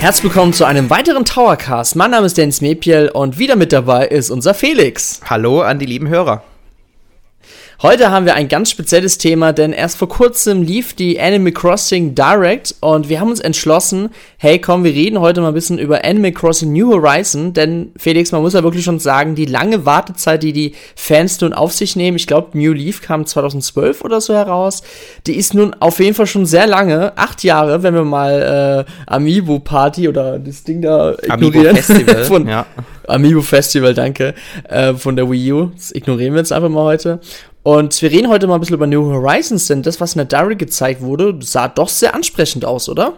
Herzlich willkommen zu einem weiteren Towercast. Mein Name ist Dennis Mepiel und wieder mit dabei ist unser Felix. Hallo an die lieben Hörer. Heute haben wir ein ganz spezielles Thema, denn erst vor kurzem lief die Animal Crossing Direct und wir haben uns entschlossen, hey komm, wir reden heute mal ein bisschen über Animal Crossing New Horizon, denn Felix, man muss ja wirklich schon sagen, die lange Wartezeit, die die Fans nun auf sich nehmen, ich glaube New Leaf kam 2012 oder so heraus, die ist nun auf jeden Fall schon sehr lange, acht Jahre, wenn wir mal äh, Amiibo Party oder das Ding da ignorieren. Amiibo Festival, von, ja. Amiibo Festival, danke, äh, von der Wii U. Das ignorieren wir jetzt einfach mal heute. Und wir reden heute mal ein bisschen über New Horizons, denn das, was in der Direct gezeigt wurde, sah doch sehr ansprechend aus, oder?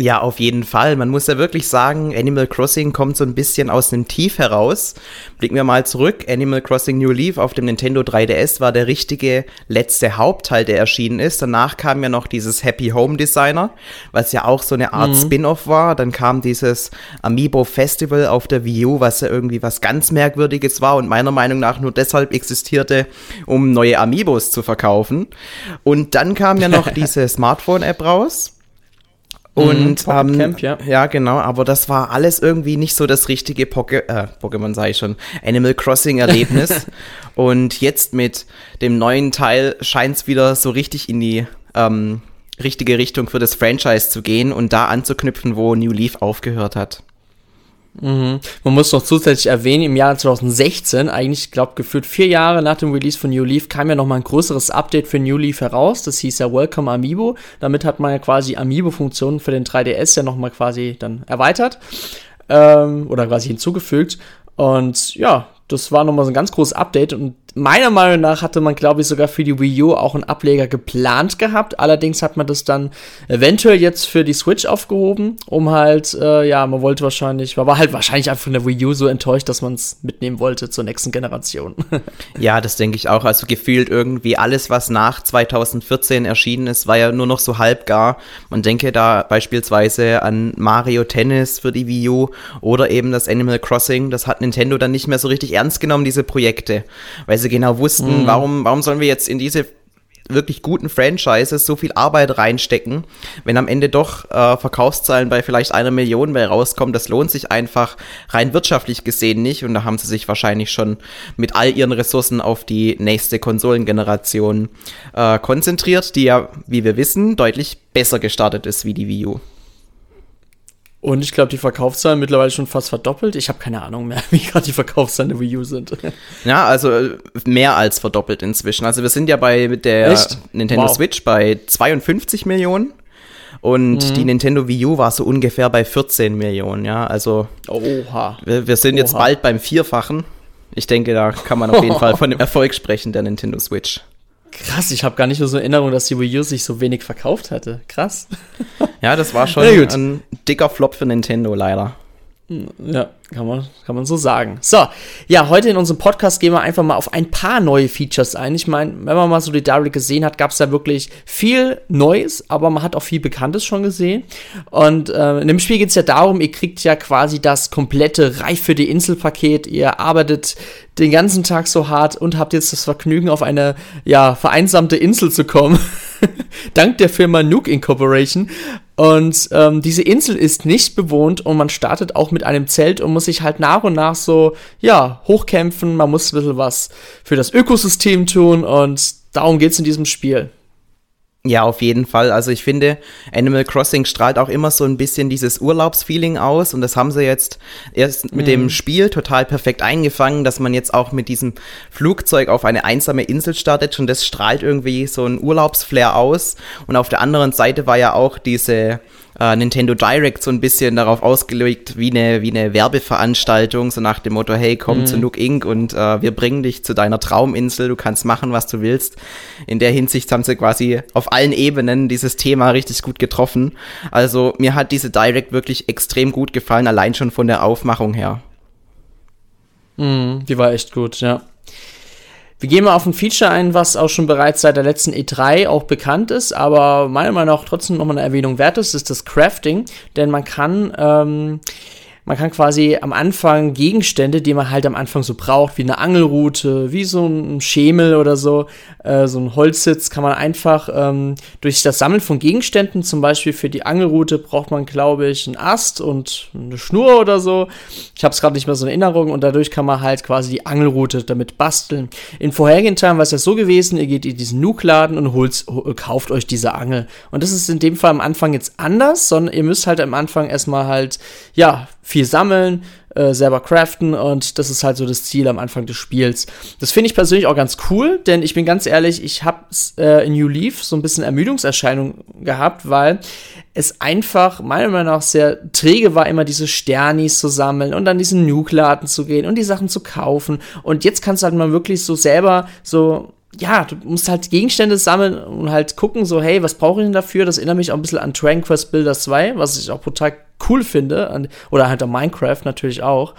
Ja, auf jeden Fall. Man muss ja wirklich sagen, Animal Crossing kommt so ein bisschen aus einem Tief heraus. Blicken wir mal zurück. Animal Crossing New Leaf auf dem Nintendo 3DS war der richtige letzte Hauptteil, der erschienen ist. Danach kam ja noch dieses Happy Home Designer, was ja auch so eine Art mhm. Spin-off war. Dann kam dieses Amiibo Festival auf der Wii U, was ja irgendwie was ganz Merkwürdiges war und meiner Meinung nach nur deshalb existierte, um neue Amiibos zu verkaufen. Und dann kam ja noch diese Smartphone-App raus und mhm, ähm, Camp, ja. ja, genau, aber das war alles irgendwie nicht so das richtige Poke äh, Pokémon, sei ich schon, Animal Crossing-Erlebnis. und jetzt mit dem neuen Teil scheint es wieder so richtig in die ähm, richtige Richtung für das Franchise zu gehen und da anzuknüpfen, wo New Leaf aufgehört hat. Mhm. Man muss noch zusätzlich erwähnen, im Jahr 2016, eigentlich, glaube gefühlt vier Jahre nach dem Release von New Leaf, kam ja nochmal ein größeres Update für New Leaf heraus. Das hieß ja Welcome Amiibo. Damit hat man ja quasi Amiibo-Funktionen für den 3DS ja nochmal quasi dann erweitert. Ähm, oder quasi hinzugefügt. Und ja, das war nochmal so ein ganz großes Update und meiner Meinung nach hatte man, glaube ich, sogar für die Wii U auch einen Ableger geplant gehabt. Allerdings hat man das dann eventuell jetzt für die Switch aufgehoben, um halt, äh, ja, man wollte wahrscheinlich, war halt wahrscheinlich einfach von der Wii U so enttäuscht, dass man es mitnehmen wollte zur nächsten Generation. ja, das denke ich auch. Also gefühlt irgendwie alles, was nach 2014 erschienen ist, war ja nur noch so halbgar. Man denke da beispielsweise an Mario Tennis für die Wii U oder eben das Animal Crossing. Das hat Nintendo dann nicht mehr so richtig ernst genommen, diese Projekte. Weil sie genau wussten, mhm. warum, warum sollen wir jetzt in diese wirklich guten Franchises so viel Arbeit reinstecken, wenn am Ende doch äh, Verkaufszahlen bei vielleicht einer Million bei rauskommen, das lohnt sich einfach rein wirtschaftlich gesehen nicht und da haben sie sich wahrscheinlich schon mit all ihren Ressourcen auf die nächste Konsolengeneration äh, konzentriert, die ja, wie wir wissen, deutlich besser gestartet ist wie die Wii U. Und ich glaube, die Verkaufszahlen mittlerweile schon fast verdoppelt. Ich habe keine Ahnung mehr, wie gerade die Verkaufszahlen der Wii U sind. Ja, also äh, mehr als verdoppelt inzwischen. Also wir sind ja bei der Echt? Nintendo wow. Switch bei 52 Millionen. Und mhm. die Nintendo Wii U war so ungefähr bei 14 Millionen, ja. Also Oha. Wir, wir sind Oha. jetzt bald beim Vierfachen. Ich denke, da kann man auf jeden Fall von dem Erfolg sprechen, der Nintendo Switch. Krass, ich habe gar nicht nur so Erinnerung, dass die Wii U sich so wenig verkauft hatte. Krass. Ja, das war schon ein dicker Flop für Nintendo leider. Ja, kann man, kann man so sagen. So, ja, heute in unserem Podcast gehen wir einfach mal auf ein paar neue Features ein. Ich meine, wenn man mal so die Direct gesehen hat, gab es da wirklich viel Neues, aber man hat auch viel Bekanntes schon gesehen. Und äh, in dem Spiel geht es ja darum, ihr kriegt ja quasi das komplette Reif für die Insel-Paket. Ihr arbeitet den ganzen Tag so hart und habt jetzt das Vergnügen, auf eine ja, vereinsamte Insel zu kommen. Dank der Firma Nuke Incorporation. Und ähm, diese Insel ist nicht bewohnt und man startet auch mit einem Zelt und muss sich halt nach und nach so, ja, hochkämpfen. Man muss ein bisschen was für das Ökosystem tun und darum geht's in diesem Spiel. Ja, auf jeden Fall. Also ich finde, Animal Crossing strahlt auch immer so ein bisschen dieses Urlaubsfeeling aus und das haben sie jetzt erst mit mm. dem mhm. Spiel total perfekt eingefangen, dass man jetzt auch mit diesem Flugzeug auf eine einsame Insel startet und das strahlt irgendwie so ein Urlaubsflair aus. Und auf der anderen Seite war ja auch diese äh, Nintendo Direct so ein bisschen darauf ausgelegt wie eine, wie eine Werbeveranstaltung, so nach dem Motto, hey, komm mhm. zu Nook Inc. und äh, wir bringen dich zu deiner Trauminsel, du kannst machen, was du willst. In der Hinsicht haben sie quasi auf allen Ebenen dieses Thema richtig gut getroffen. Also mir hat diese Direct wirklich extrem gut gefallen, allein schon von der Aufmachung her. Mhm, die war echt gut, ja. Wir gehen mal auf ein Feature ein, was auch schon bereits seit der letzten E3 auch bekannt ist, aber meiner Meinung nach trotzdem nochmal eine Erwähnung wert ist, ist das Crafting. Denn man kann ähm, man kann quasi am Anfang Gegenstände, die man halt am Anfang so braucht, wie eine Angelrute, wie so ein Schemel oder so, äh, so ein Holzsitz, kann man einfach ähm, durch das Sammeln von Gegenständen, zum Beispiel für die Angelrute braucht man, glaube ich, einen Ast und eine Schnur oder so. Ich habe es gerade nicht mehr so in Erinnerung und dadurch kann man halt quasi die Angelrute damit basteln. In vorherigen Teilen war es ja so gewesen, ihr geht in diesen Nuke-Laden und holt, kauft euch diese Angel. Und das ist in dem Fall am Anfang jetzt anders, sondern ihr müsst halt am Anfang erstmal halt, ja, viel sammeln, äh, selber craften und das ist halt so das Ziel am Anfang des Spiels. Das finde ich persönlich auch ganz cool, denn ich bin ganz ehrlich, ich habe äh, in New Leaf so ein bisschen Ermüdungserscheinung gehabt, weil es einfach meiner Meinung nach sehr träge war, immer diese Sternis zu sammeln und dann diesen Nuke-Laden zu gehen und die Sachen zu kaufen. Und jetzt kannst du halt mal wirklich so selber so ja, du musst halt Gegenstände sammeln und halt gucken, so, hey, was brauche ich denn dafür? Das erinnert mich auch ein bisschen an Dragon Quest Builders 2, was ich auch total cool finde. Oder halt an Minecraft natürlich auch.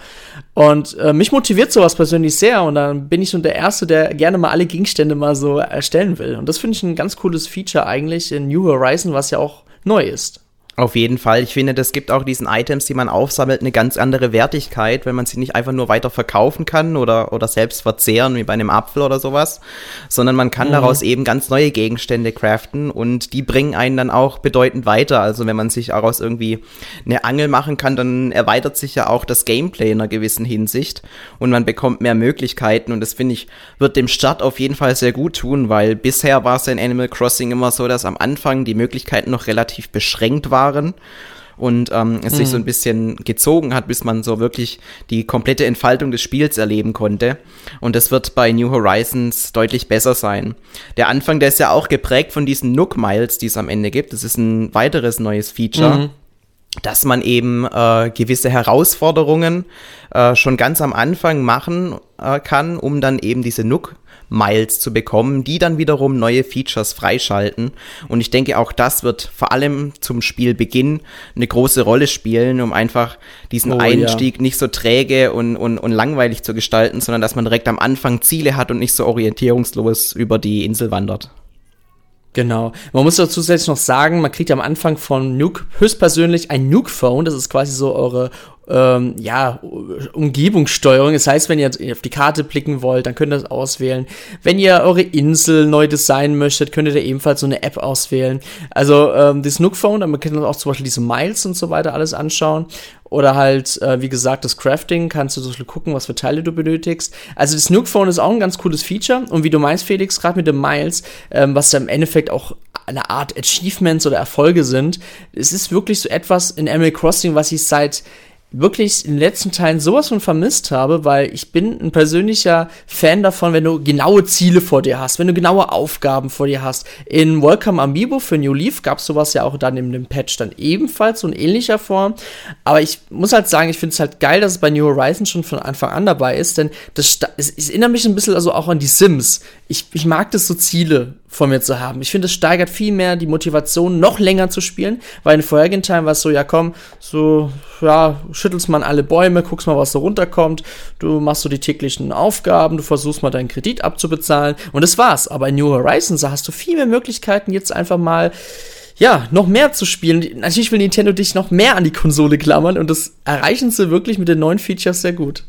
Und äh, mich motiviert sowas persönlich sehr. Und dann bin ich so der Erste, der gerne mal alle Gegenstände mal so erstellen will. Und das finde ich ein ganz cooles Feature eigentlich in New Horizon, was ja auch neu ist. Auf jeden Fall. Ich finde, das gibt auch diesen Items, die man aufsammelt, eine ganz andere Wertigkeit, wenn man sie nicht einfach nur weiter verkaufen kann oder, oder selbst verzehren, wie bei einem Apfel oder sowas, sondern man kann mhm. daraus eben ganz neue Gegenstände craften und die bringen einen dann auch bedeutend weiter. Also wenn man sich daraus irgendwie eine Angel machen kann, dann erweitert sich ja auch das Gameplay in einer gewissen Hinsicht und man bekommt mehr Möglichkeiten und das finde ich, wird dem Start auf jeden Fall sehr gut tun, weil bisher war es in Animal Crossing immer so, dass am Anfang die Möglichkeiten noch relativ beschränkt waren waren und ähm, es mhm. sich so ein bisschen gezogen hat, bis man so wirklich die komplette Entfaltung des Spiels erleben konnte. Und das wird bei New Horizons deutlich besser sein. Der Anfang, der ist ja auch geprägt von diesen Nook Miles, die es am Ende gibt. Das ist ein weiteres neues Feature. Mhm dass man eben äh, gewisse Herausforderungen äh, schon ganz am Anfang machen äh, kann, um dann eben diese Nook Miles zu bekommen, die dann wiederum neue Features freischalten. Und ich denke, auch das wird vor allem zum Spielbeginn eine große Rolle spielen, um einfach diesen oh, Einstieg ja. nicht so träge und, und, und langweilig zu gestalten, sondern dass man direkt am Anfang Ziele hat und nicht so orientierungslos über die Insel wandert. Genau. Man muss dazu zusätzlich noch sagen, man kriegt am Anfang von Nuke höchstpersönlich ein Nuke-Phone. Das ist quasi so eure ähm, ja, Umgebungssteuerung. Das heißt, wenn ihr auf die Karte blicken wollt, dann könnt ihr das auswählen. Wenn ihr eure Insel neu designen möchtet, könnt ihr da ebenfalls so eine App auswählen. Also ähm, das Nook Phone, dann könnt ihr auch zum Beispiel diese Miles und so weiter alles anschauen. Oder halt, äh, wie gesagt, das Crafting, kannst du so gucken, was für Teile du benötigst. Also das Nook Phone ist auch ein ganz cooles Feature. Und wie du meinst, Felix, gerade mit den Miles, ähm, was da im Endeffekt auch eine Art Achievements oder Erfolge sind, es ist wirklich so etwas in Animal Crossing, was ich seit wirklich in den letzten Teilen sowas von vermisst habe, weil ich bin ein persönlicher Fan davon, wenn du genaue Ziele vor dir hast, wenn du genaue Aufgaben vor dir hast. In Welcome Amiibo für New Leaf gab es sowas ja auch dann in dem Patch dann ebenfalls so in ähnlicher Form. Aber ich muss halt sagen, ich finde es halt geil, dass es bei New Horizons schon von Anfang an dabei ist, denn das, es erinnert mich ein bisschen also auch an die Sims. Ich, ich mag das so Ziele vor mir zu haben. Ich finde, es steigert viel mehr die Motivation, noch länger zu spielen, weil in vorherigen Teilen war es so, ja komm, so, ja, schüttelst man alle Bäume, guckst mal, was so runterkommt, du machst so die täglichen Aufgaben, du versuchst mal deinen Kredit abzubezahlen und das war's. Aber in New Horizons hast du viel mehr Möglichkeiten, jetzt einfach mal ja, noch mehr zu spielen. Natürlich will Nintendo dich noch mehr an die Konsole klammern und das erreichen sie wirklich mit den neuen Features sehr gut.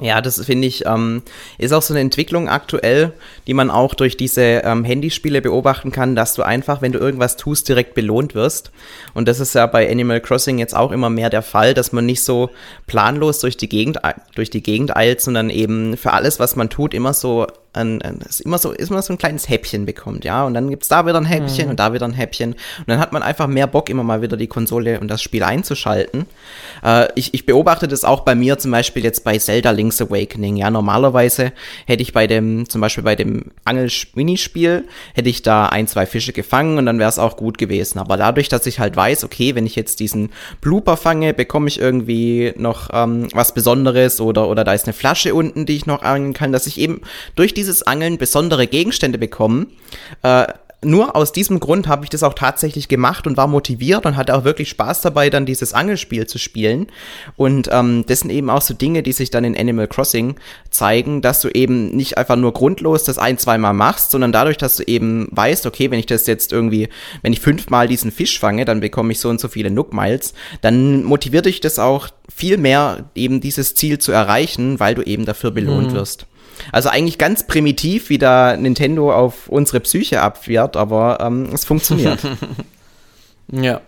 Ja, das finde ich, ähm, ist auch so eine Entwicklung aktuell, die man auch durch diese ähm, Handyspiele beobachten kann, dass du einfach, wenn du irgendwas tust, direkt belohnt wirst. Und das ist ja bei Animal Crossing jetzt auch immer mehr der Fall, dass man nicht so planlos durch die Gegend, durch die Gegend eilt, sondern eben für alles, was man tut, immer so ein, ein, ist immer so, ist immer so ein kleines Häppchen bekommt, ja. Und dann gibt's da wieder ein Häppchen mhm. und da wieder ein Häppchen. Und dann hat man einfach mehr Bock, immer mal wieder die Konsole und das Spiel einzuschalten. Äh, ich, ich beobachte das auch bei mir zum Beispiel jetzt bei Zelda Link's Awakening. Ja, normalerweise hätte ich bei dem, zum Beispiel bei dem Angel-Minispiel, hätte ich da ein, zwei Fische gefangen und dann wäre es auch gut gewesen. Aber dadurch, dass ich halt weiß, okay, wenn ich jetzt diesen Blooper fange, bekomme ich irgendwie noch ähm, was Besonderes oder, oder da ist eine Flasche unten, die ich noch angeln kann, dass ich eben durch die dieses Angeln besondere Gegenstände bekommen, äh, nur aus diesem Grund habe ich das auch tatsächlich gemacht und war motiviert und hatte auch wirklich Spaß dabei, dann dieses Angelspiel zu spielen. Und ähm, das sind eben auch so Dinge, die sich dann in Animal Crossing zeigen, dass du eben nicht einfach nur grundlos das ein, zweimal machst, sondern dadurch, dass du eben weißt, okay, wenn ich das jetzt irgendwie, wenn ich fünfmal diesen Fisch fange, dann bekomme ich so und so viele Nook Miles, dann motiviert dich das auch viel mehr, eben dieses Ziel zu erreichen, weil du eben dafür belohnt mhm. wirst. Also eigentlich ganz primitiv, wie da Nintendo auf unsere Psyche abwehrt, aber ähm, es funktioniert. ja.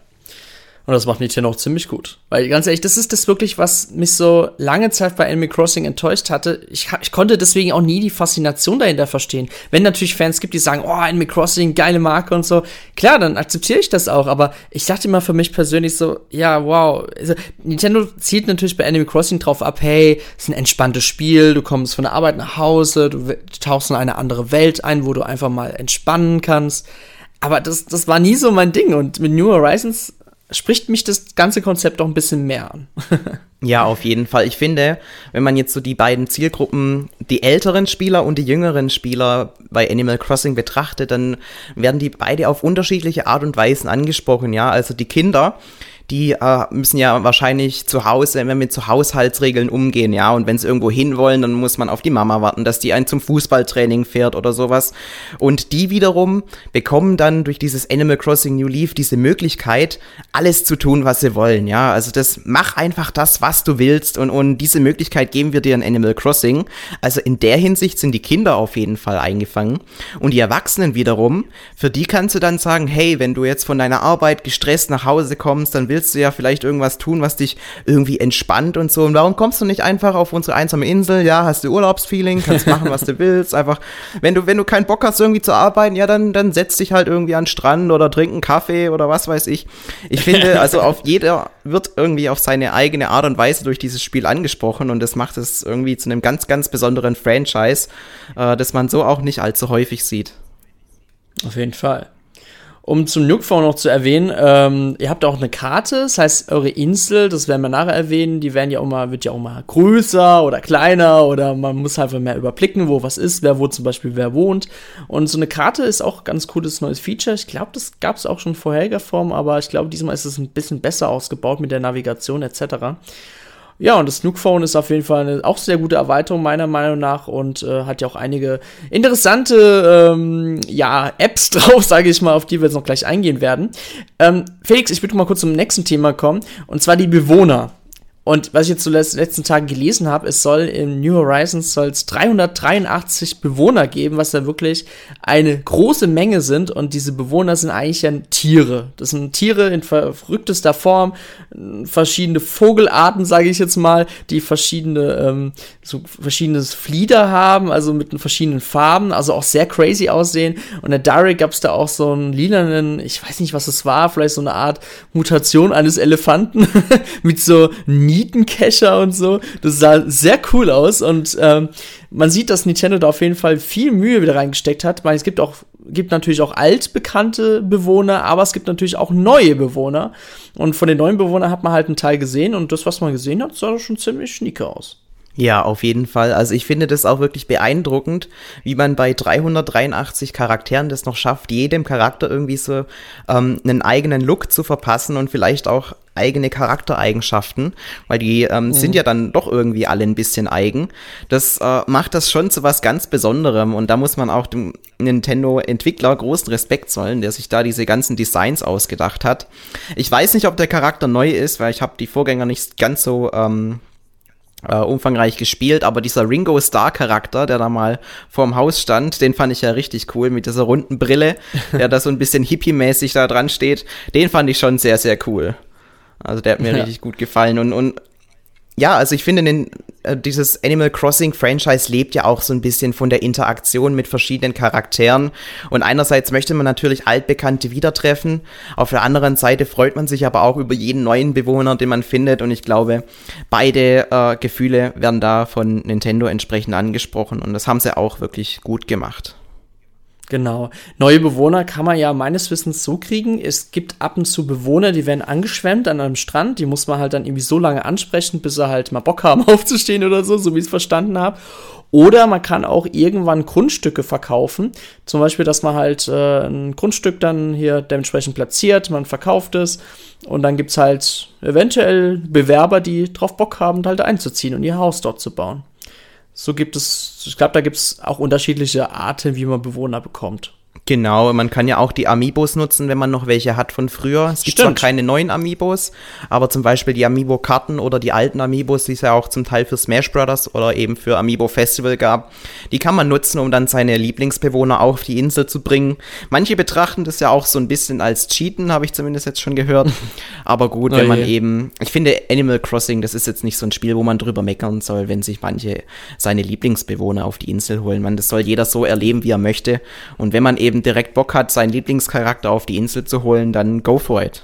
Und das macht Nintendo auch ziemlich gut. Weil ganz ehrlich, das ist das wirklich, was mich so lange Zeit bei Animal Crossing enttäuscht hatte. Ich, ich konnte deswegen auch nie die Faszination dahinter verstehen. Wenn natürlich Fans gibt, die sagen, oh, Animal Crossing, geile Marke und so. Klar, dann akzeptiere ich das auch. Aber ich dachte immer für mich persönlich so, ja, wow. Also, Nintendo zielt natürlich bei Animal Crossing drauf ab, hey, es ist ein entspanntes Spiel, du kommst von der Arbeit nach Hause, du tauchst in eine andere Welt ein, wo du einfach mal entspannen kannst. Aber das, das war nie so mein Ding. Und mit New Horizons spricht mich das ganze Konzept auch ein bisschen mehr an. ja, auf jeden Fall. Ich finde, wenn man jetzt so die beiden Zielgruppen, die älteren Spieler und die jüngeren Spieler bei Animal Crossing betrachtet, dann werden die beide auf unterschiedliche Art und Weisen angesprochen, ja. Also die Kinder, die äh, müssen ja wahrscheinlich zu Hause, wenn wir zu Haushaltsregeln umgehen, ja, und wenn sie irgendwo hin wollen, dann muss man auf die Mama warten, dass die einen zum Fußballtraining fährt oder sowas. Und die wiederum bekommen dann durch dieses Animal Crossing New Leaf diese Möglichkeit, alles zu tun, was sie wollen, ja. Also das, mach einfach das, was du willst und, und diese Möglichkeit geben wir dir in Animal Crossing. Also in der Hinsicht sind die Kinder auf jeden Fall eingefangen. Und die Erwachsenen wiederum, für die kannst du dann sagen, hey, wenn du jetzt von deiner Arbeit gestresst nach Hause kommst, dann willst willst du ja vielleicht irgendwas tun, was dich irgendwie entspannt und so. Und warum kommst du nicht einfach auf unsere einsame Insel? Ja, hast du Urlaubsfeeling, kannst machen, was du willst. Einfach, wenn du, wenn du keinen Bock hast, irgendwie zu arbeiten, ja, dann, dann setz dich halt irgendwie an den Strand oder trink einen Kaffee oder was weiß ich. Ich finde, also auf jeder wird irgendwie auf seine eigene Art und Weise durch dieses Spiel angesprochen und das macht es irgendwie zu einem ganz, ganz besonderen Franchise, äh, das man so auch nicht allzu häufig sieht. Auf jeden Fall. Um zum Nukephone noch zu erwähnen, ähm, ihr habt auch eine Karte, das heißt, eure Insel, das werden wir nachher erwähnen, die werden ja auch mal, wird ja auch mal größer oder kleiner oder man muss einfach mehr überblicken, wo was ist, wer wo zum Beispiel wer wohnt. Und so eine Karte ist auch ganz cooles neues Feature. Ich glaube, das gab es auch schon vorheriger Form, aber ich glaube, diesmal ist es ein bisschen besser ausgebaut mit der Navigation etc. Ja, und das Snook Phone ist auf jeden Fall eine auch sehr gute Erweiterung meiner Meinung nach und äh, hat ja auch einige interessante ähm, ja, Apps drauf, sage ich mal, auf die wir jetzt noch gleich eingehen werden. Ähm, Felix, ich würde mal kurz zum nächsten Thema kommen und zwar die Bewohner. Und was ich jetzt zuletzt so letzten Tagen gelesen habe, es soll in New Horizons soll es 383 Bewohner geben, was ja wirklich eine große Menge sind. Und diese Bewohner sind eigentlich ja Tiere. Das sind Tiere in verrücktester Form, verschiedene Vogelarten, sage ich jetzt mal, die verschiedene, ähm, so verschiedenes Flieder haben, also mit verschiedenen Farben, also auch sehr crazy aussehen. Und in Direct gab es da auch so einen lilanen, ich weiß nicht, was es war, vielleicht so eine Art Mutation eines Elefanten mit so Nietencacher und so. Das sah sehr cool aus und ähm, man sieht, dass Nintendo da auf jeden Fall viel Mühe wieder reingesteckt hat. Weil es gibt auch, gibt natürlich auch altbekannte Bewohner, aber es gibt natürlich auch neue Bewohner. Und von den neuen Bewohnern hat man halt einen Teil gesehen und das, was man gesehen hat, sah schon ziemlich schnieke aus. Ja, auf jeden Fall. Also ich finde das auch wirklich beeindruckend, wie man bei 383 Charakteren das noch schafft, jedem Charakter irgendwie so ähm, einen eigenen Look zu verpassen und vielleicht auch eigene Charaktereigenschaften, weil die ähm, mhm. sind ja dann doch irgendwie alle ein bisschen eigen. Das äh, macht das schon zu was ganz Besonderem und da muss man auch dem Nintendo-Entwickler großen Respekt zollen, der sich da diese ganzen Designs ausgedacht hat. Ich weiß nicht, ob der Charakter neu ist, weil ich habe die Vorgänger nicht ganz so ähm, äh, umfangreich gespielt, aber dieser Ringo Star Charakter, der da mal vorm Haus stand, den fand ich ja richtig cool mit dieser runden Brille, der da so ein bisschen hippie-mäßig da dran steht, den fand ich schon sehr, sehr cool. Also der hat mir ja. richtig gut gefallen und, und ja, also ich finde, den, äh, dieses Animal Crossing Franchise lebt ja auch so ein bisschen von der Interaktion mit verschiedenen Charakteren. Und einerseits möchte man natürlich Altbekannte wieder treffen. Auf der anderen Seite freut man sich aber auch über jeden neuen Bewohner, den man findet. Und ich glaube, beide äh, Gefühle werden da von Nintendo entsprechend angesprochen. Und das haben sie auch wirklich gut gemacht. Genau. Neue Bewohner kann man ja meines Wissens so kriegen. Es gibt ab und zu Bewohner, die werden angeschwemmt an einem Strand. Die muss man halt dann irgendwie so lange ansprechen, bis sie halt mal Bock haben aufzustehen oder so, so wie ich es verstanden habe. Oder man kann auch irgendwann Grundstücke verkaufen. Zum Beispiel, dass man halt äh, ein Grundstück dann hier dementsprechend platziert, man verkauft es und dann gibt es halt eventuell Bewerber, die drauf Bock haben, halt einzuziehen und ihr Haus dort zu bauen. So gibt es, ich glaube, da gibt es auch unterschiedliche Arten, wie man Bewohner bekommt. Genau, man kann ja auch die Amiibos nutzen, wenn man noch welche hat von früher. Es gibt Stimmt. zwar keine neuen Amiibos, aber zum Beispiel die Amiibo-Karten oder die alten Amiibos, die es ja auch zum Teil für Smash Brothers oder eben für Amiibo Festival gab, die kann man nutzen, um dann seine Lieblingsbewohner auf die Insel zu bringen. Manche betrachten das ja auch so ein bisschen als Cheaten, habe ich zumindest jetzt schon gehört. Aber gut, oh wenn man je. eben, ich finde Animal Crossing, das ist jetzt nicht so ein Spiel, wo man drüber meckern soll, wenn sich manche seine Lieblingsbewohner auf die Insel holen. Man, das soll jeder so erleben, wie er möchte. Und wenn man eben eben direkt Bock hat, seinen Lieblingscharakter auf die Insel zu holen, dann go for it.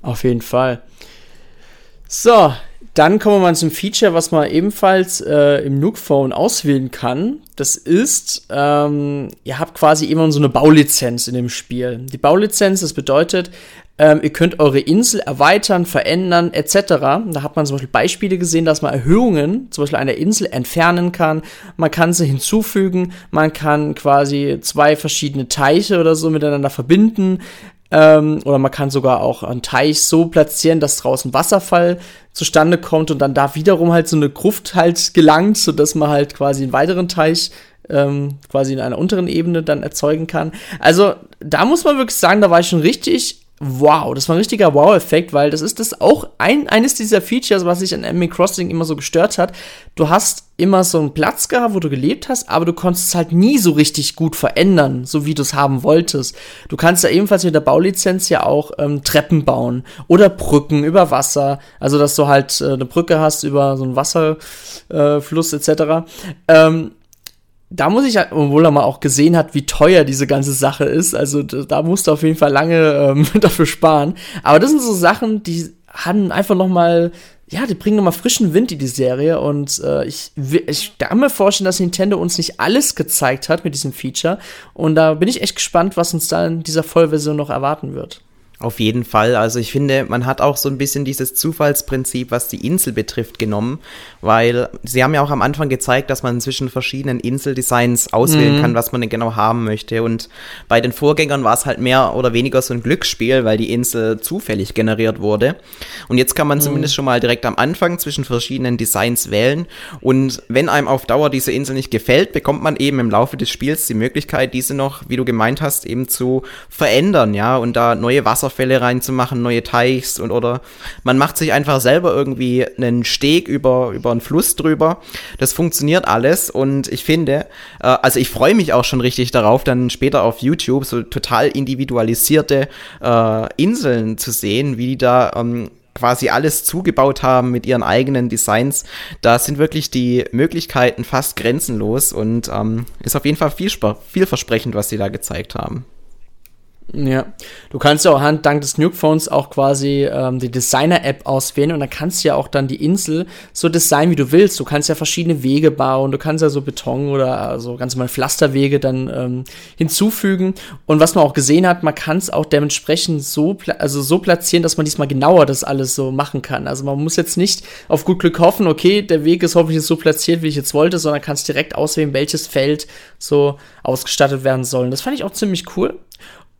Auf jeden Fall. So, dann kommen wir mal zum Feature, was man ebenfalls äh, im Nook Phone auswählen kann. Das ist, ähm, ihr habt quasi immer so eine Baulizenz in dem Spiel. Die Baulizenz, das bedeutet, ähm, ihr könnt eure Insel erweitern, verändern, etc. Da hat man zum Beispiel Beispiele gesehen, dass man Erhöhungen, zum Beispiel einer Insel, entfernen kann. Man kann sie hinzufügen. Man kann quasi zwei verschiedene Teiche oder so miteinander verbinden. Ähm, oder man kann sogar auch einen Teich so platzieren, dass draußen Wasserfall zustande kommt und dann da wiederum halt so eine Gruft halt gelangt, sodass man halt quasi einen weiteren Teich ähm, quasi in einer unteren Ebene dann erzeugen kann. Also da muss man wirklich sagen, da war ich schon richtig wow, das war ein richtiger Wow-Effekt, weil das ist das auch ein, eines dieser Features, was sich an Animal Crossing immer so gestört hat. Du hast immer so einen Platz gehabt, wo du gelebt hast, aber du konntest es halt nie so richtig gut verändern, so wie du es haben wolltest. Du kannst ja ebenfalls mit der Baulizenz ja auch ähm, Treppen bauen oder Brücken über Wasser, also dass du halt äh, eine Brücke hast über so einen Wasserfluss äh, etc. Ähm, da muss ich, obwohl er mal auch gesehen hat, wie teuer diese ganze Sache ist, also da musst du auf jeden Fall lange ähm, dafür sparen. Aber das sind so Sachen, die haben einfach noch mal, ja, die bringen noch mal frischen Wind in die Serie und äh, ich, ich kann mir vorstellen, dass Nintendo uns nicht alles gezeigt hat mit diesem Feature und da bin ich echt gespannt, was uns da in dieser Vollversion noch erwarten wird. Auf jeden Fall. Also ich finde, man hat auch so ein bisschen dieses Zufallsprinzip, was die Insel betrifft, genommen, weil sie haben ja auch am Anfang gezeigt, dass man zwischen verschiedenen Inseldesigns auswählen mhm. kann, was man denn genau haben möchte. Und bei den Vorgängern war es halt mehr oder weniger so ein Glücksspiel, weil die Insel zufällig generiert wurde. Und jetzt kann man mhm. zumindest schon mal direkt am Anfang zwischen verschiedenen Designs wählen. Und wenn einem auf Dauer diese Insel nicht gefällt, bekommt man eben im Laufe des Spiels die Möglichkeit, diese noch, wie du gemeint hast, eben zu verändern, ja, und da neue Wasser Wasserfälle reinzumachen, neue Teichs und oder man macht sich einfach selber irgendwie einen Steg über, über einen Fluss drüber. Das funktioniert alles und ich finde, äh, also ich freue mich auch schon richtig darauf, dann später auf YouTube so total individualisierte äh, Inseln zu sehen, wie die da ähm, quasi alles zugebaut haben mit ihren eigenen Designs. Da sind wirklich die Möglichkeiten fast grenzenlos und ähm, ist auf jeden Fall viel, vielversprechend, was sie da gezeigt haben. Ja, du kannst ja auch dank des Nuke Phones auch quasi ähm, die Designer-App auswählen und dann kannst du ja auch dann die Insel so designen, wie du willst. Du kannst ja verschiedene Wege bauen, du kannst ja so Beton oder also ganz normal Pflasterwege dann ähm, hinzufügen. Und was man auch gesehen hat, man kann es auch dementsprechend so, also so platzieren, dass man diesmal genauer das alles so machen kann. Also man muss jetzt nicht auf gut Glück hoffen, okay, der Weg ist hoffentlich so platziert, wie ich jetzt wollte, sondern kannst direkt auswählen, welches Feld so ausgestattet werden soll. Das fand ich auch ziemlich cool.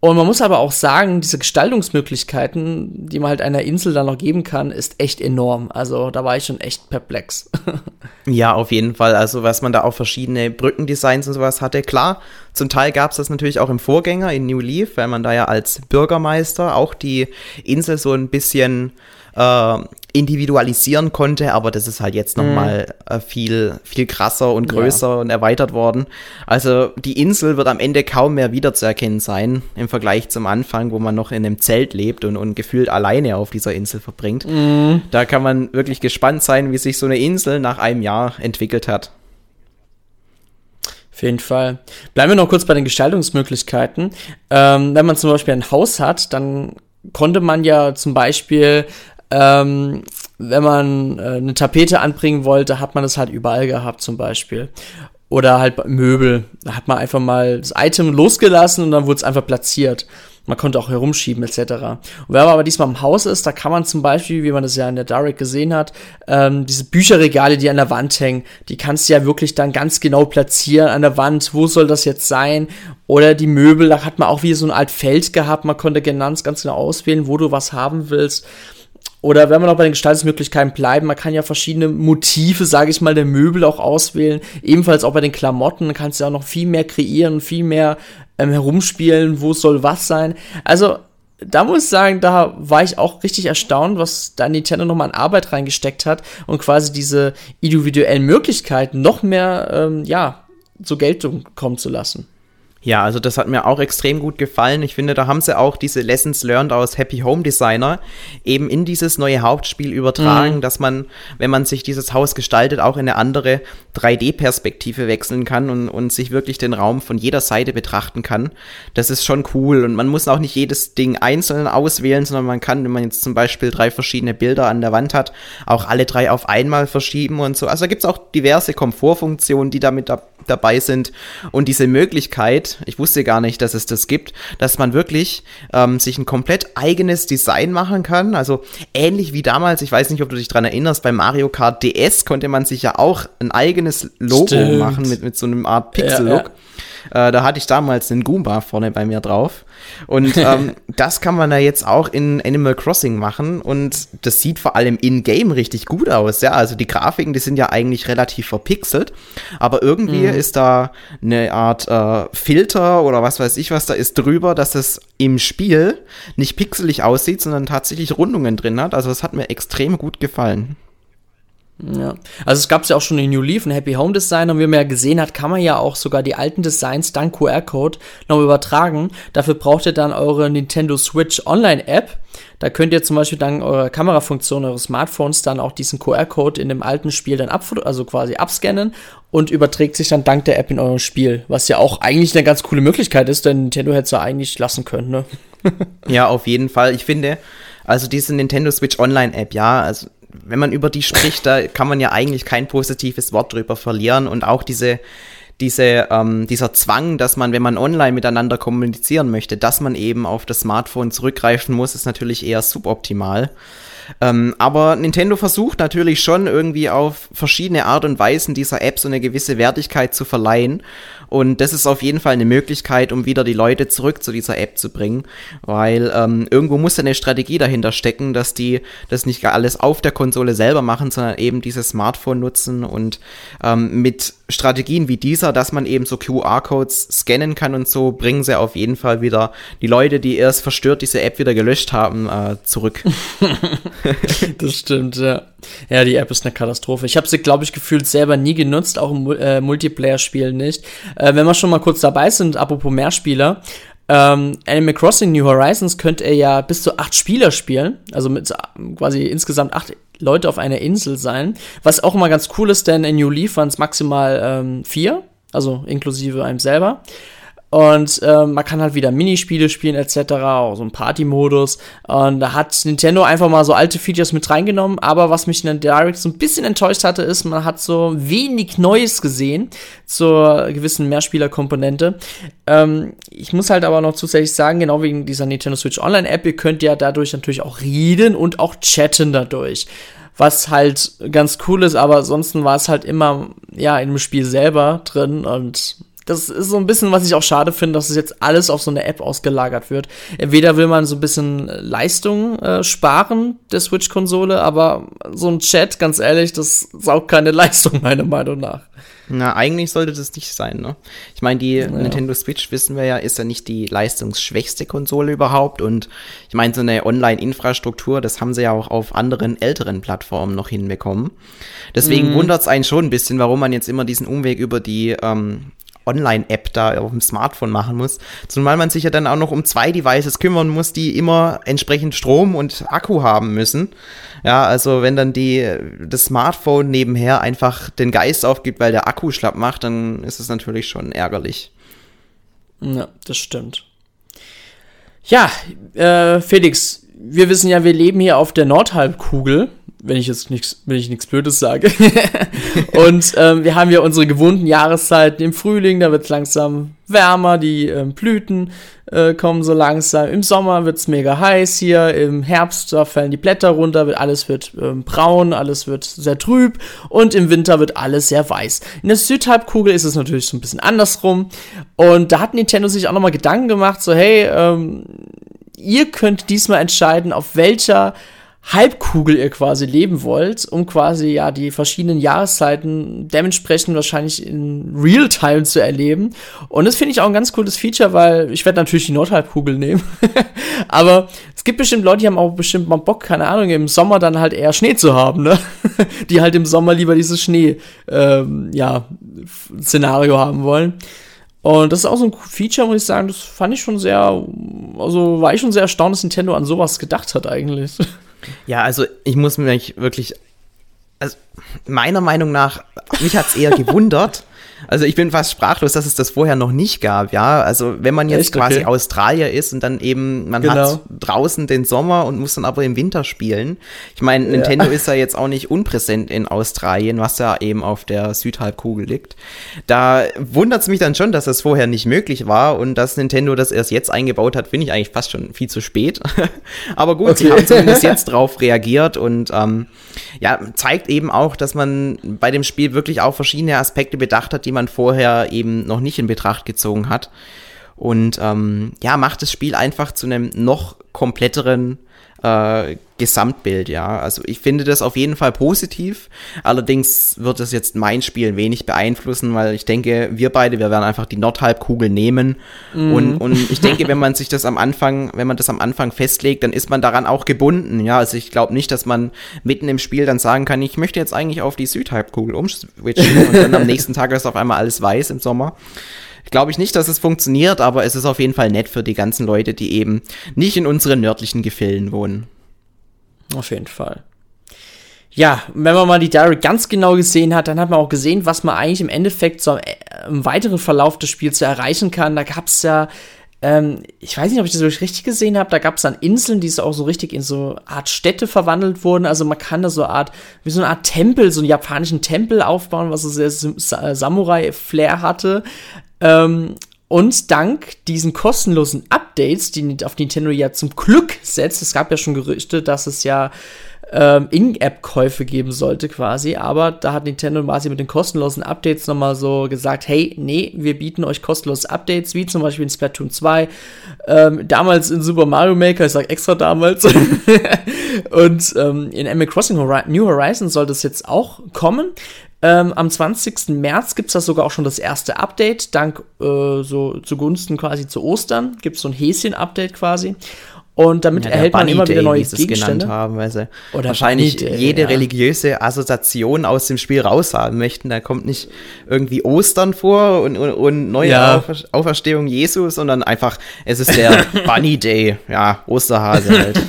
Und man muss aber auch sagen, diese Gestaltungsmöglichkeiten, die man halt einer Insel dann noch geben kann, ist echt enorm. Also da war ich schon echt perplex. ja, auf jeden Fall. Also was man da auch verschiedene Brückendesigns und sowas hatte. Klar, zum Teil gab es das natürlich auch im Vorgänger in New Leaf, weil man da ja als Bürgermeister auch die Insel so ein bisschen äh, individualisieren konnte, aber das ist halt jetzt nochmal mhm. äh, viel, viel krasser und größer ja. und erweitert worden. Also die Insel wird am Ende kaum mehr wiederzuerkennen sein im Vergleich zum Anfang, wo man noch in einem Zelt lebt und, und gefühlt alleine auf dieser Insel verbringt. Mhm. Da kann man wirklich gespannt sein, wie sich so eine Insel nach einem Jahr entwickelt hat. Auf jeden Fall. Bleiben wir noch kurz bei den Gestaltungsmöglichkeiten. Ähm, wenn man zum Beispiel ein Haus hat, dann konnte man ja zum Beispiel ähm, wenn man äh, eine Tapete anbringen wollte, hat man das halt überall gehabt zum Beispiel. Oder halt Möbel. Da hat man einfach mal das Item losgelassen und dann wurde es einfach platziert. Man konnte auch herumschieben etc. Und wenn man aber diesmal im Haus ist, da kann man zum Beispiel, wie man das ja in der Direct gesehen hat, ähm, diese Bücherregale, die an der Wand hängen, die kannst du ja wirklich dann ganz genau platzieren an der Wand. Wo soll das jetzt sein? Oder die Möbel, da hat man auch wie so eine Art Feld gehabt. Man konnte ganz, ganz genau auswählen, wo du was haben willst. Oder wenn wir noch bei den Gestaltungsmöglichkeiten bleiben, man kann ja verschiedene Motive, sage ich mal, der Möbel auch auswählen. Ebenfalls auch bei den Klamotten kannst du ja auch noch viel mehr kreieren, viel mehr ähm, herumspielen, wo soll was sein. Also da muss ich sagen, da war ich auch richtig erstaunt, was da Nintendo nochmal an Arbeit reingesteckt hat und quasi diese individuellen Möglichkeiten noch mehr, ähm, ja, zur Geltung kommen zu lassen. Ja, also das hat mir auch extrem gut gefallen. Ich finde, da haben sie auch diese Lessons learned aus Happy Home Designer eben in dieses neue Hauptspiel übertragen, mhm. dass man, wenn man sich dieses Haus gestaltet, auch in eine andere 3D-Perspektive wechseln kann und, und sich wirklich den Raum von jeder Seite betrachten kann. Das ist schon cool und man muss auch nicht jedes Ding einzeln auswählen, sondern man kann, wenn man jetzt zum Beispiel drei verschiedene Bilder an der Wand hat, auch alle drei auf einmal verschieben und so. Also da gibt's auch diverse Komfortfunktionen, die damit da dabei sind. Und diese Möglichkeit, ich wusste gar nicht, dass es das gibt, dass man wirklich ähm, sich ein komplett eigenes Design machen kann. Also ähnlich wie damals, ich weiß nicht, ob du dich dran erinnerst, bei Mario Kart DS konnte man sich ja auch ein eigenes Logo Stimmt. machen mit, mit so einem Art Pixel-Look. Ja, ja. Äh, da hatte ich damals einen Goomba vorne bei mir drauf. Und ähm, das kann man da jetzt auch in Animal Crossing machen. Und das sieht vor allem in-game richtig gut aus. Ja, also die Grafiken, die sind ja eigentlich relativ verpixelt. Aber irgendwie mhm. ist da eine Art äh, Filter oder was weiß ich, was da ist drüber, dass es im Spiel nicht pixelig aussieht, sondern tatsächlich Rundungen drin hat. Also das hat mir extrem gut gefallen. Ja, also es gab es ja auch schon in New Leaf, ein Happy Home Design und wie man ja gesehen hat, kann man ja auch sogar die alten Designs dank QR-Code noch übertragen. Dafür braucht ihr dann eure Nintendo Switch Online App. Da könnt ihr zum Beispiel dank eurer Kamerafunktion eures Smartphones dann auch diesen QR-Code in dem alten Spiel dann ab, also quasi abscannen und überträgt sich dann dank der App in eurem Spiel. Was ja auch eigentlich eine ganz coole Möglichkeit ist, denn Nintendo hätte es ja eigentlich lassen können, ne? ja, auf jeden Fall. Ich finde, also diese Nintendo Switch Online App, ja, also wenn man über die spricht, da kann man ja eigentlich kein positives Wort drüber verlieren und auch diese diese, ähm, dieser Zwang, dass man, wenn man online miteinander kommunizieren möchte, dass man eben auf das Smartphone zurückgreifen muss, ist natürlich eher suboptimal. Ähm, aber Nintendo versucht natürlich schon irgendwie auf verschiedene Art und Weisen dieser App so eine gewisse Wertigkeit zu verleihen. Und das ist auf jeden Fall eine Möglichkeit, um wieder die Leute zurück zu dieser App zu bringen, weil ähm, irgendwo muss eine Strategie dahinter stecken, dass die das nicht alles auf der Konsole selber machen, sondern eben dieses Smartphone nutzen und ähm, mit Strategien wie dieser, dass man eben so QR-Codes scannen kann und so, bringen sie auf jeden Fall wieder die Leute, die erst verstört diese App wieder gelöscht haben, äh, zurück. das stimmt, ja. Ja, die App ist eine Katastrophe. Ich habe sie, glaube ich, gefühlt selber nie genutzt, auch im äh, Multiplayer-Spielen nicht. Äh, wenn wir schon mal kurz dabei sind, apropos Mehrspieler, ähm, Animal Crossing New Horizons könnt ihr ja bis zu acht Spieler spielen, also mit quasi insgesamt acht Leute auf einer Insel sein. Was auch immer ganz cool ist, denn in New Leaf waren es maximal ähm, vier, also inklusive einem selber. Und äh, man kann halt wieder Minispiele spielen etc., auch so ein Party-Modus. Und da hat Nintendo einfach mal so alte Features mit reingenommen. Aber was mich in der Direct so ein bisschen enttäuscht hatte, ist, man hat so wenig Neues gesehen zur gewissen Mehrspieler-Komponente. Ähm, ich muss halt aber noch zusätzlich sagen, genau wegen dieser Nintendo Switch Online-App, ihr könnt ja dadurch natürlich auch reden und auch chatten dadurch was halt ganz cool ist, aber ansonsten war es halt immer, ja, in dem Spiel selber drin und das ist so ein bisschen, was ich auch schade finde, dass es jetzt alles auf so eine App ausgelagert wird. Entweder will man so ein bisschen Leistung äh, sparen der Switch-Konsole, aber so ein Chat, ganz ehrlich, das saugt keine Leistung, meiner Meinung nach. Na, eigentlich sollte das nicht sein, ne? Ich meine, die ja. Nintendo Switch, wissen wir ja, ist ja nicht die leistungsschwächste Konsole überhaupt. Und ich meine, so eine Online-Infrastruktur, das haben sie ja auch auf anderen älteren Plattformen noch hinbekommen. Deswegen mhm. wundert es einen schon ein bisschen, warum man jetzt immer diesen Umweg über die ähm, Online-App da auf dem Smartphone machen muss. Zumal man sich ja dann auch noch um zwei Devices kümmern muss, die immer entsprechend Strom und Akku haben müssen. Ja, also wenn dann die, das Smartphone nebenher einfach den Geist aufgibt, weil der Akku schlapp macht, dann ist es natürlich schon ärgerlich. Ja, das stimmt. Ja, äh, Felix, wir wissen ja, wir leben hier auf der Nordhalbkugel. Wenn ich jetzt nichts, wenn ich nichts Blödes sage. und ähm, wir haben ja unsere gewohnten Jahreszeiten im Frühling, da wird es langsam wärmer, die ähm, Blüten äh, kommen so langsam. Im Sommer wird es mega heiß hier, im Herbst da fallen die Blätter runter, wird, alles wird ähm, braun, alles wird sehr trüb und im Winter wird alles sehr weiß. In der Südhalbkugel ist es natürlich so ein bisschen andersrum und da hat Nintendo sich auch nochmal Gedanken gemacht, so hey, ähm, ihr könnt diesmal entscheiden, auf welcher Halbkugel ihr quasi leben wollt, um quasi ja die verschiedenen Jahreszeiten dementsprechend wahrscheinlich in Realtime zu erleben. Und das finde ich auch ein ganz cooles Feature, weil ich werde natürlich die Nordhalbkugel nehmen. Aber es gibt bestimmt Leute, die haben auch bestimmt mal Bock, keine Ahnung, im Sommer dann halt eher Schnee zu haben, ne? die halt im Sommer lieber dieses Schnee, ähm, ja, Szenario haben wollen. Und das ist auch so ein Feature, muss ich sagen, das fand ich schon sehr, also war ich schon sehr erstaunt, dass Nintendo an sowas gedacht hat eigentlich. Ja, also ich muss mich wirklich, also meiner Meinung nach, mich hat es eher gewundert, also ich bin fast sprachlos, dass es das vorher noch nicht gab, ja. Also wenn man jetzt Echt? quasi okay. Australier ist und dann eben, man genau. hat draußen den Sommer und muss dann aber im Winter spielen. Ich meine, Nintendo ja. ist ja jetzt auch nicht unpräsent in Australien, was ja eben auf der Südhalbkugel liegt. Da wundert es mich dann schon, dass das vorher nicht möglich war und dass Nintendo das erst jetzt eingebaut hat, finde ich eigentlich fast schon viel zu spät. aber gut, okay. sie haben zumindest jetzt drauf reagiert und ähm, ja, zeigt eben auch, dass man bei dem Spiel wirklich auch verschiedene Aspekte bedacht hat, die man vorher eben noch nicht in Betracht gezogen hat. Und ähm, ja, macht das Spiel einfach zu einem noch kompletteren äh, Gesamtbild, ja. Also ich finde das auf jeden Fall positiv. Allerdings wird das jetzt mein Spiel wenig beeinflussen, weil ich denke, wir beide, wir werden einfach die Nordhalbkugel nehmen. Mm. Und, und ich denke, wenn man sich das am Anfang, wenn man das am Anfang festlegt, dann ist man daran auch gebunden, ja. Also ich glaube nicht, dass man mitten im Spiel dann sagen kann, ich möchte jetzt eigentlich auf die Südhalbkugel umswitchen und dann am nächsten Tag ist auf einmal alles weiß im Sommer glaube ich nicht, dass es funktioniert, aber es ist auf jeden Fall nett für die ganzen Leute, die eben nicht in unseren nördlichen Gefilden wohnen. Auf jeden Fall. Ja, wenn man mal die Direct ganz genau gesehen hat, dann hat man auch gesehen, was man eigentlich im Endeffekt so äh, im weiteren Verlauf des Spiels zu erreichen kann. Da gab es ja, ähm, ich weiß nicht, ob ich das wirklich richtig gesehen habe, da gab es dann Inseln, die so auch so richtig in so Art Städte verwandelt wurden. Also man kann da so eine Art, wie so eine Art Tempel, so einen japanischen Tempel aufbauen, was so sehr Samurai-Flair hatte. Ähm, und dank diesen kostenlosen Updates, die auf Nintendo ja zum Glück setzt, es gab ja schon Gerüchte, dass es ja ähm, In-App-Käufe geben sollte quasi, aber da hat Nintendo quasi mit den kostenlosen Updates nochmal so gesagt, hey, nee, wir bieten euch kostenlose Updates, wie zum Beispiel in Splatoon 2, ähm, damals in Super Mario Maker, ich sag extra damals, und ähm, in Animal Crossing Hori New Horizons soll das jetzt auch kommen. Ähm, am 20. März gibt es da sogar auch schon das erste Update, dank äh, so zugunsten quasi zu Ostern gibt es so ein Häschen-Update quasi. Und damit ja, erhält man immer Day, wieder neue Gegenstände. Haben, sie Oder wahrscheinlich Day, jede ja. religiöse Assoziation aus dem Spiel raushaben möchten. Da kommt nicht irgendwie Ostern vor und, und, und neue ja. Auferstehung Jesu, sondern einfach, es ist der Bunny Day. Ja, Osterhase halt.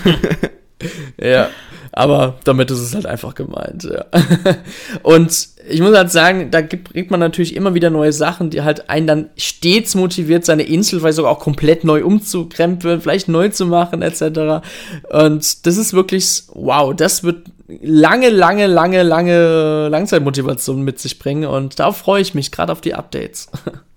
ja. Aber damit ist es halt einfach gemeint, ja. Und ich muss halt sagen, da kriegt man natürlich immer wieder neue Sachen, die halt einen dann stets motiviert, seine Insel vielleicht sogar auch komplett neu umzukrempeln, vielleicht neu zu machen, etc. Und das ist wirklich, wow, das wird lange, lange, lange, lange Langzeitmotivation mit sich bringen. Und da freue ich mich gerade auf die Updates.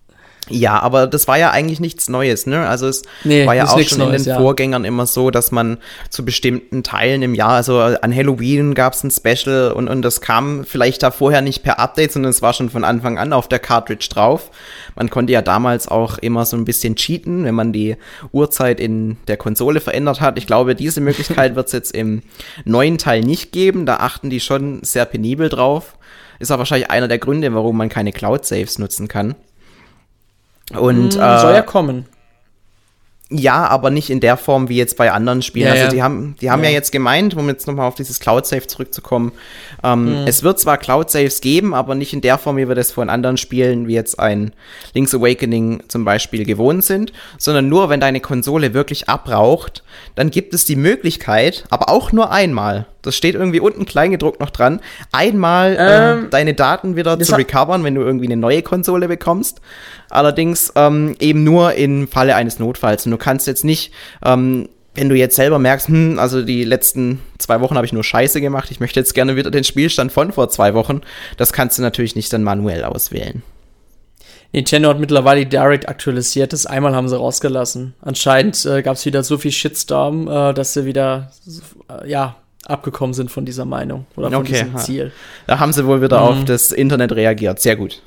Ja, aber das war ja eigentlich nichts Neues, ne? Also es nee, war ja auch schon Neues, in den ja. Vorgängern immer so, dass man zu bestimmten Teilen im Jahr, also an Halloween gab es ein Special und, und das kam vielleicht da vorher nicht per Update, sondern es war schon von Anfang an auf der Cartridge drauf. Man konnte ja damals auch immer so ein bisschen cheaten, wenn man die Uhrzeit in der Konsole verändert hat. Ich glaube, diese Möglichkeit wird es jetzt im neuen Teil nicht geben. Da achten die schon sehr penibel drauf. Ist auch wahrscheinlich einer der Gründe, warum man keine Cloud-Saves nutzen kann. Und, äh, soll ja kommen. Ja, aber nicht in der Form wie jetzt bei anderen Spielen. Ja, also die haben, die haben ja. ja jetzt gemeint, um jetzt nochmal auf dieses Cloud-Save zurückzukommen, ähm, mhm. es wird zwar Cloud-Saves geben, aber nicht in der Form, wie wir das von anderen Spielen, wie jetzt ein Link's Awakening zum Beispiel gewohnt sind, sondern nur, wenn deine Konsole wirklich abraucht, dann gibt es die Möglichkeit, aber auch nur einmal, das steht irgendwie unten kleingedruckt noch dran, einmal äh, ähm, äh, deine Daten wieder zu recovern, wenn du irgendwie eine neue Konsole bekommst. Allerdings ähm, eben nur im Falle eines Notfalls. Und du kannst jetzt nicht ähm, wenn du jetzt selber merkst, hm, also die letzten zwei Wochen habe ich nur Scheiße gemacht, ich möchte jetzt gerne wieder den Spielstand von vor zwei Wochen, das kannst du natürlich nicht dann manuell auswählen. Nintendo hat mittlerweile die Direct aktualisiert. Das einmal haben sie rausgelassen. Anscheinend äh, gab es wieder so viel Shitstorm, äh, dass sie wieder äh, ja abgekommen sind von dieser Meinung oder von okay, diesem Ziel. Da haben sie wohl wieder mhm. auf das Internet reagiert. Sehr gut.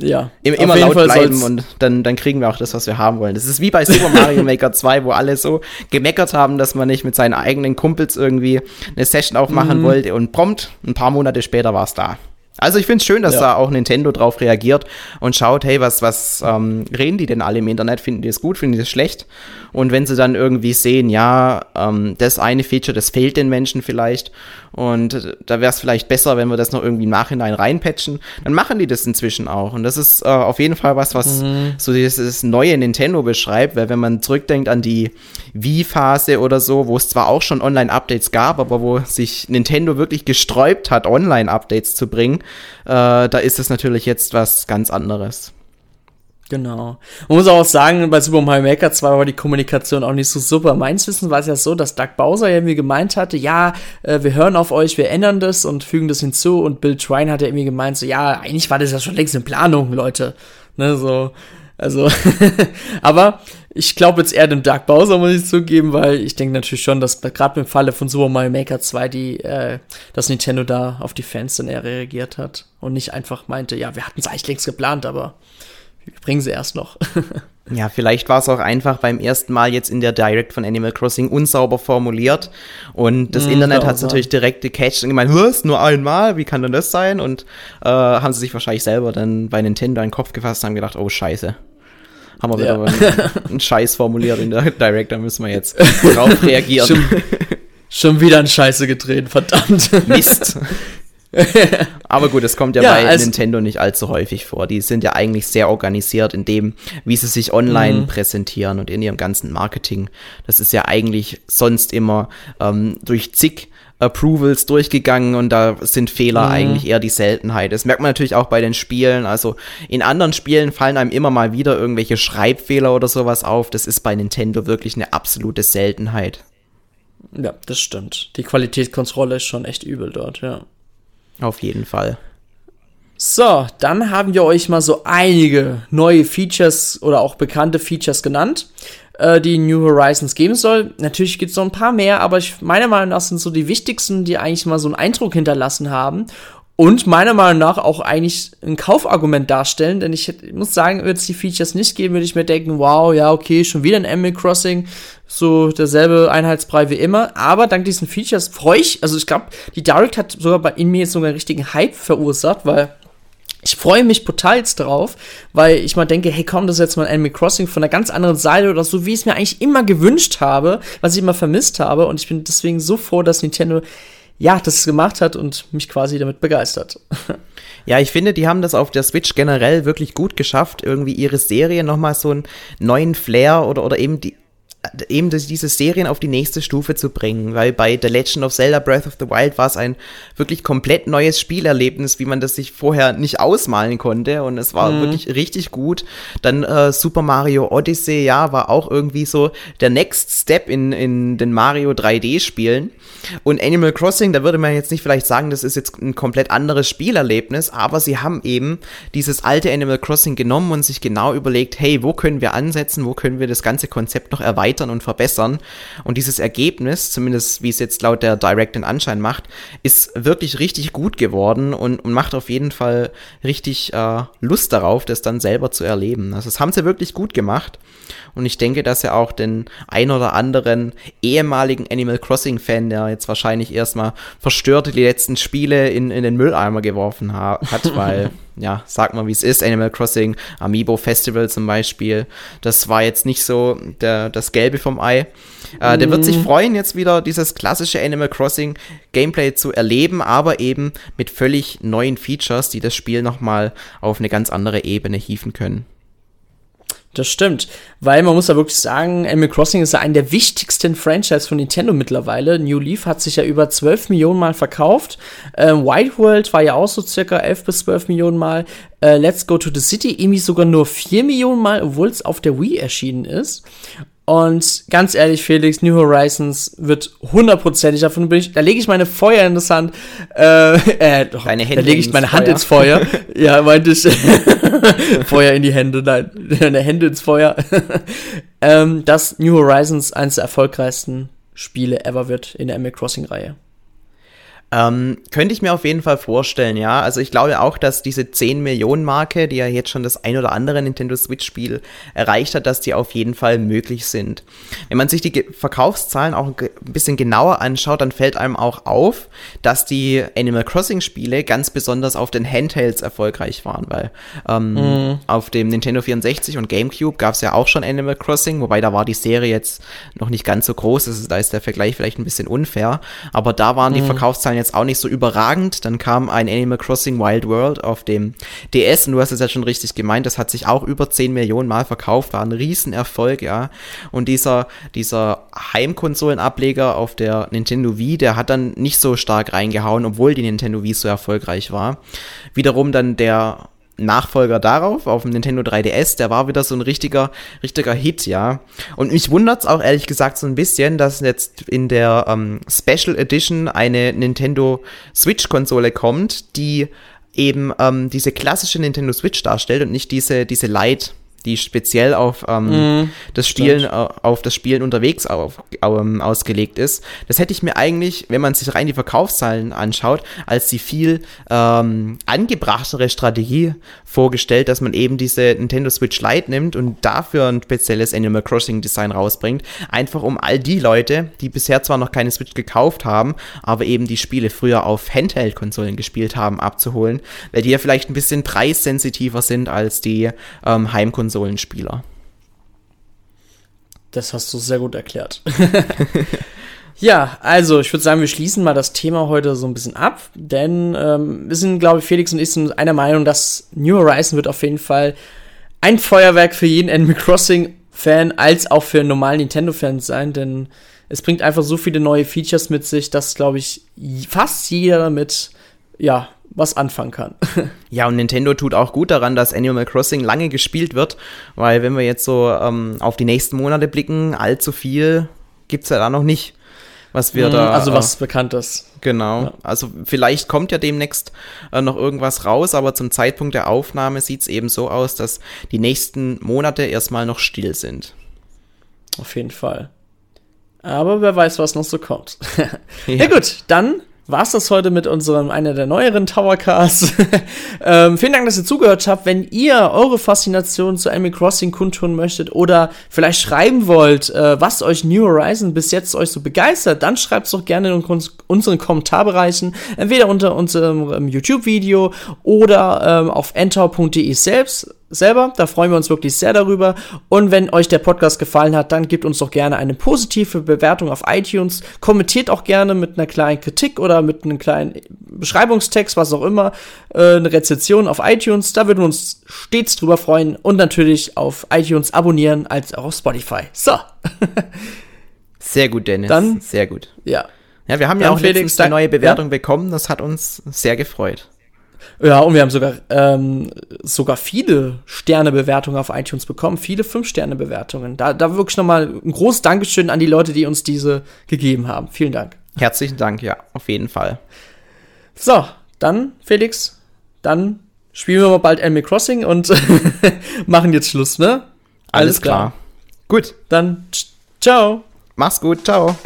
Ja. immer laut Fall bleiben und dann, dann kriegen wir auch das, was wir haben wollen. Das ist wie bei Super Mario Maker 2, wo alle so gemeckert haben, dass man nicht mit seinen eigenen Kumpels irgendwie eine Session aufmachen mhm. wollte und prompt, ein paar Monate später war es da. Also ich finde es schön, dass ja. da auch Nintendo drauf reagiert und schaut, hey, was, was ähm, reden die denn alle im Internet? Finden die es gut, finden die es schlecht? Und wenn sie dann irgendwie sehen, ja, ähm, das eine Feature, das fehlt den Menschen vielleicht und da wäre es vielleicht besser, wenn wir das noch irgendwie im Nachhinein reinpatchen, dann machen die das inzwischen auch. Und das ist äh, auf jeden Fall was, was mhm. so dieses neue Nintendo beschreibt, weil wenn man zurückdenkt an die Wii-Phase oder so, wo es zwar auch schon Online-Updates gab, aber wo sich Nintendo wirklich gesträubt hat, Online-Updates zu bringen, äh, da ist es natürlich jetzt was ganz anderes. Genau. Man muss auch sagen, bei Super Mario Maker 2 war die Kommunikation auch nicht so super. Meins Wissen war es ja so, dass Doug Bowser irgendwie gemeint hatte, ja, äh, wir hören auf euch, wir ändern das und fügen das hinzu. Und Bill Trine hat ja irgendwie gemeint, so, ja, eigentlich war das ja schon längst in Planung, Leute. Ne, so. Also, aber ich glaube jetzt eher dem Dark Bowser, muss ich zugeben, weil ich denke natürlich schon, dass gerade im Falle von Super Mario Maker 2 die, äh, dass Nintendo da auf die Fans dann eher reagiert hat und nicht einfach meinte, ja, wir hatten es eigentlich längst geplant, aber wir bringen sie erst noch. ja, vielleicht war es auch einfach beim ersten Mal jetzt in der Direct von Animal Crossing unsauber formuliert und das mm, Internet hat es natürlich direkt gecatcht und gemeint, was, nur einmal, wie kann denn das sein? Und äh, haben sie sich wahrscheinlich selber dann bei Nintendo in den Kopf gefasst und haben gedacht, oh scheiße. Haben wir wieder ja. einen, Scheiß formuliert in der Direct, da müssen wir jetzt drauf reagieren. Schon, schon wieder ein Scheiße gedreht, verdammt. Mist. Aber gut, es kommt ja, ja bei also Nintendo nicht allzu häufig vor. Die sind ja eigentlich sehr organisiert in dem, wie sie sich online mhm. präsentieren und in ihrem ganzen Marketing. Das ist ja eigentlich sonst immer ähm, durch zig Approvals durchgegangen und da sind Fehler mhm. eigentlich eher die Seltenheit. Das merkt man natürlich auch bei den Spielen. Also in anderen Spielen fallen einem immer mal wieder irgendwelche Schreibfehler oder sowas auf. Das ist bei Nintendo wirklich eine absolute Seltenheit. Ja, das stimmt. Die Qualitätskontrolle ist schon echt übel dort, ja. Auf jeden Fall. So, dann haben wir euch mal so einige neue Features oder auch bekannte Features genannt, äh, die New Horizons geben soll. Natürlich gibt es noch ein paar mehr, aber ich, meiner Meinung nach sind so die wichtigsten, die eigentlich mal so einen Eindruck hinterlassen haben und meiner Meinung nach auch eigentlich ein Kaufargument darstellen, denn ich, ich muss sagen, würde es die Features nicht geben, würde ich mir denken, wow, ja, okay, schon wieder ein Animal Crossing, so derselbe Einheitsbrei wie immer, aber dank diesen Features freue ich, also ich glaube, die Direct hat sogar bei in mir jetzt sogar einen richtigen Hype verursacht, weil ich freue mich jetzt drauf, weil ich mal denke, hey komm, das ist jetzt mal Animal Crossing von einer ganz anderen Seite oder so, wie ich es mir eigentlich immer gewünscht habe, was ich immer vermisst habe. Und ich bin deswegen so froh, dass Nintendo ja, das gemacht hat und mich quasi damit begeistert. Ja, ich finde, die haben das auf der Switch generell wirklich gut geschafft, irgendwie ihre Serie nochmal so einen neuen Flair oder, oder eben die, eben diese Serien auf die nächste Stufe zu bringen, weil bei The Legend of Zelda Breath of the Wild war es ein wirklich komplett neues Spielerlebnis, wie man das sich vorher nicht ausmalen konnte und es war mhm. wirklich richtig gut. Dann äh, Super Mario Odyssey, ja, war auch irgendwie so der Next Step in, in den Mario 3D Spielen und Animal Crossing, da würde man jetzt nicht vielleicht sagen, das ist jetzt ein komplett anderes Spielerlebnis, aber sie haben eben dieses alte Animal Crossing genommen und sich genau überlegt, hey, wo können wir ansetzen, wo können wir das ganze Konzept noch erweitern erweitern und verbessern. Und dieses Ergebnis, zumindest wie es jetzt laut der Direct den Anschein macht, ist wirklich richtig gut geworden und, und macht auf jeden Fall richtig äh, Lust darauf, das dann selber zu erleben. Also das haben sie wirklich gut gemacht. Und ich denke, dass er auch den ein oder anderen ehemaligen Animal Crossing-Fan, der jetzt wahrscheinlich erstmal verstört die letzten Spiele in, in den Mülleimer geworfen ha hat, weil, ja, sag mal, wie es ist, Animal Crossing, Amiibo Festival zum Beispiel, das war jetzt nicht so der, das Gelbe vom Ei. Äh, der wird sich mhm. freuen, jetzt wieder dieses klassische Animal Crossing Gameplay zu erleben, aber eben mit völlig neuen Features, die das Spiel nochmal auf eine ganz andere Ebene hieven können. Das stimmt, weil man muss ja wirklich sagen, Animal Crossing ist ja ein der wichtigsten Franchise von Nintendo mittlerweile. New Leaf hat sich ja über 12 Millionen Mal verkauft. Ähm, White World war ja auch so circa 11 bis 12 Millionen Mal. Äh, Let's Go to the City irgendwie sogar nur 4 Millionen Mal, obwohl es auf der Wii erschienen ist. Und ganz ehrlich, Felix, New Horizons wird hundertprozentig, davon bin ich, da lege ich meine Feuer in das Hand, äh, äh doch, Deine Hände da lege ich meine Hand ins Feuer. ja, meinte ich, Feuer in die Hände, nein, deine Hände ins Feuer. ähm, dass New Horizons eines der erfolgreichsten Spiele ever wird in der Animal Crossing Reihe. Ähm, könnte ich mir auf jeden Fall vorstellen, ja. Also ich glaube auch, dass diese 10 Millionen Marke, die ja jetzt schon das ein oder andere Nintendo Switch Spiel erreicht hat, dass die auf jeden Fall möglich sind. Wenn man sich die Verkaufszahlen auch ein bisschen genauer anschaut, dann fällt einem auch auf, dass die Animal Crossing Spiele ganz besonders auf den Handhelds erfolgreich waren, weil ähm, mhm. auf dem Nintendo 64 und GameCube gab es ja auch schon Animal Crossing, wobei da war die Serie jetzt noch nicht ganz so groß, ist, da ist der Vergleich vielleicht ein bisschen unfair, aber da waren mhm. die Verkaufszahlen jetzt auch nicht so überragend. Dann kam ein Animal Crossing Wild World auf dem DS und du hast es ja schon richtig gemeint, das hat sich auch über 10 Millionen Mal verkauft, war ein Riesenerfolg, ja. Und dieser, dieser Heimkonsolenableger auf der Nintendo Wii, der hat dann nicht so stark reingehauen, obwohl die Nintendo Wii so erfolgreich war. Wiederum dann der Nachfolger darauf, auf dem Nintendo 3DS, der war wieder so ein richtiger, richtiger Hit, ja. Und mich wundert's auch ehrlich gesagt so ein bisschen, dass jetzt in der ähm, Special Edition eine Nintendo Switch-Konsole kommt, die eben ähm, diese klassische Nintendo Switch darstellt und nicht diese, diese Lite die speziell auf ähm, mm, das Spielen, äh, auf das Spielen unterwegs auf, ähm, ausgelegt ist. Das hätte ich mir eigentlich, wenn man sich rein die Verkaufszahlen anschaut, als die viel ähm, angebrachtere Strategie vorgestellt, dass man eben diese Nintendo Switch Lite nimmt und dafür ein spezielles Animal Crossing Design rausbringt. Einfach um all die Leute, die bisher zwar noch keine Switch gekauft haben, aber eben die Spiele früher auf Handheld-Konsolen gespielt haben, abzuholen, weil die ja vielleicht ein bisschen preissensitiver sind als die ähm, Heimkonsolen Konsolenspieler. Das hast du sehr gut erklärt. ja, also ich würde sagen, wir schließen mal das Thema heute so ein bisschen ab, denn ähm, wir sind, glaube ich, Felix und ich sind einer Meinung, dass New Horizon wird auf jeden Fall ein Feuerwerk für jeden Animal Crossing Fan als auch für normalen Nintendo Fans sein, denn es bringt einfach so viele neue Features mit sich, dass, glaube ich, fast jeder damit, ja, was anfangen kann. ja, und Nintendo tut auch gut daran, dass Animal Crossing lange gespielt wird, weil wenn wir jetzt so ähm, auf die nächsten Monate blicken, allzu viel gibt es ja da noch nicht, was wir mm, da. Also was äh, bekannt ist. Genau. Ja. Also vielleicht kommt ja demnächst äh, noch irgendwas raus, aber zum Zeitpunkt der Aufnahme sieht es eben so aus, dass die nächsten Monate erstmal noch still sind. Auf jeden Fall. Aber wer weiß, was noch so kommt. ja. ja gut, dann war es das heute mit unserem, einer der neueren Towercasts. ähm, vielen Dank, dass ihr zugehört habt. Wenn ihr eure Faszination zu Animal Crossing kundtun möchtet oder vielleicht schreiben wollt, äh, was euch New Horizon bis jetzt euch so begeistert, dann schreibt es doch gerne in unseren Kommentarbereichen, entweder unter unserem YouTube-Video oder ähm, auf enter.de selbst selber. Da freuen wir uns wirklich sehr darüber. Und wenn euch der Podcast gefallen hat, dann gebt uns doch gerne eine positive Bewertung auf iTunes. Kommentiert auch gerne mit einer kleinen Kritik oder mit einem kleinen Beschreibungstext, was auch immer. Äh, eine Rezension auf iTunes. Da würden wir uns stets drüber freuen. Und natürlich auf iTunes abonnieren als auch auf Spotify. So. sehr gut, Dennis. Dann, sehr gut. Ja. Ja, wir haben ja auch Felix, letztens eine neue Bewertung ja? bekommen. Das hat uns sehr gefreut. Ja, und wir haben sogar, ähm, sogar viele Sternebewertungen auf iTunes bekommen, viele Fünf-Sterne-Bewertungen. Da, da wirklich nochmal ein großes Dankeschön an die Leute, die uns diese gegeben haben. Vielen Dank. Herzlichen Dank, ja, auf jeden Fall. So, dann, Felix, dann spielen wir mal bald Animal Crossing und machen jetzt Schluss, ne? Alles, Alles klar. klar. Gut. Dann, ciao. Mach's gut, ciao.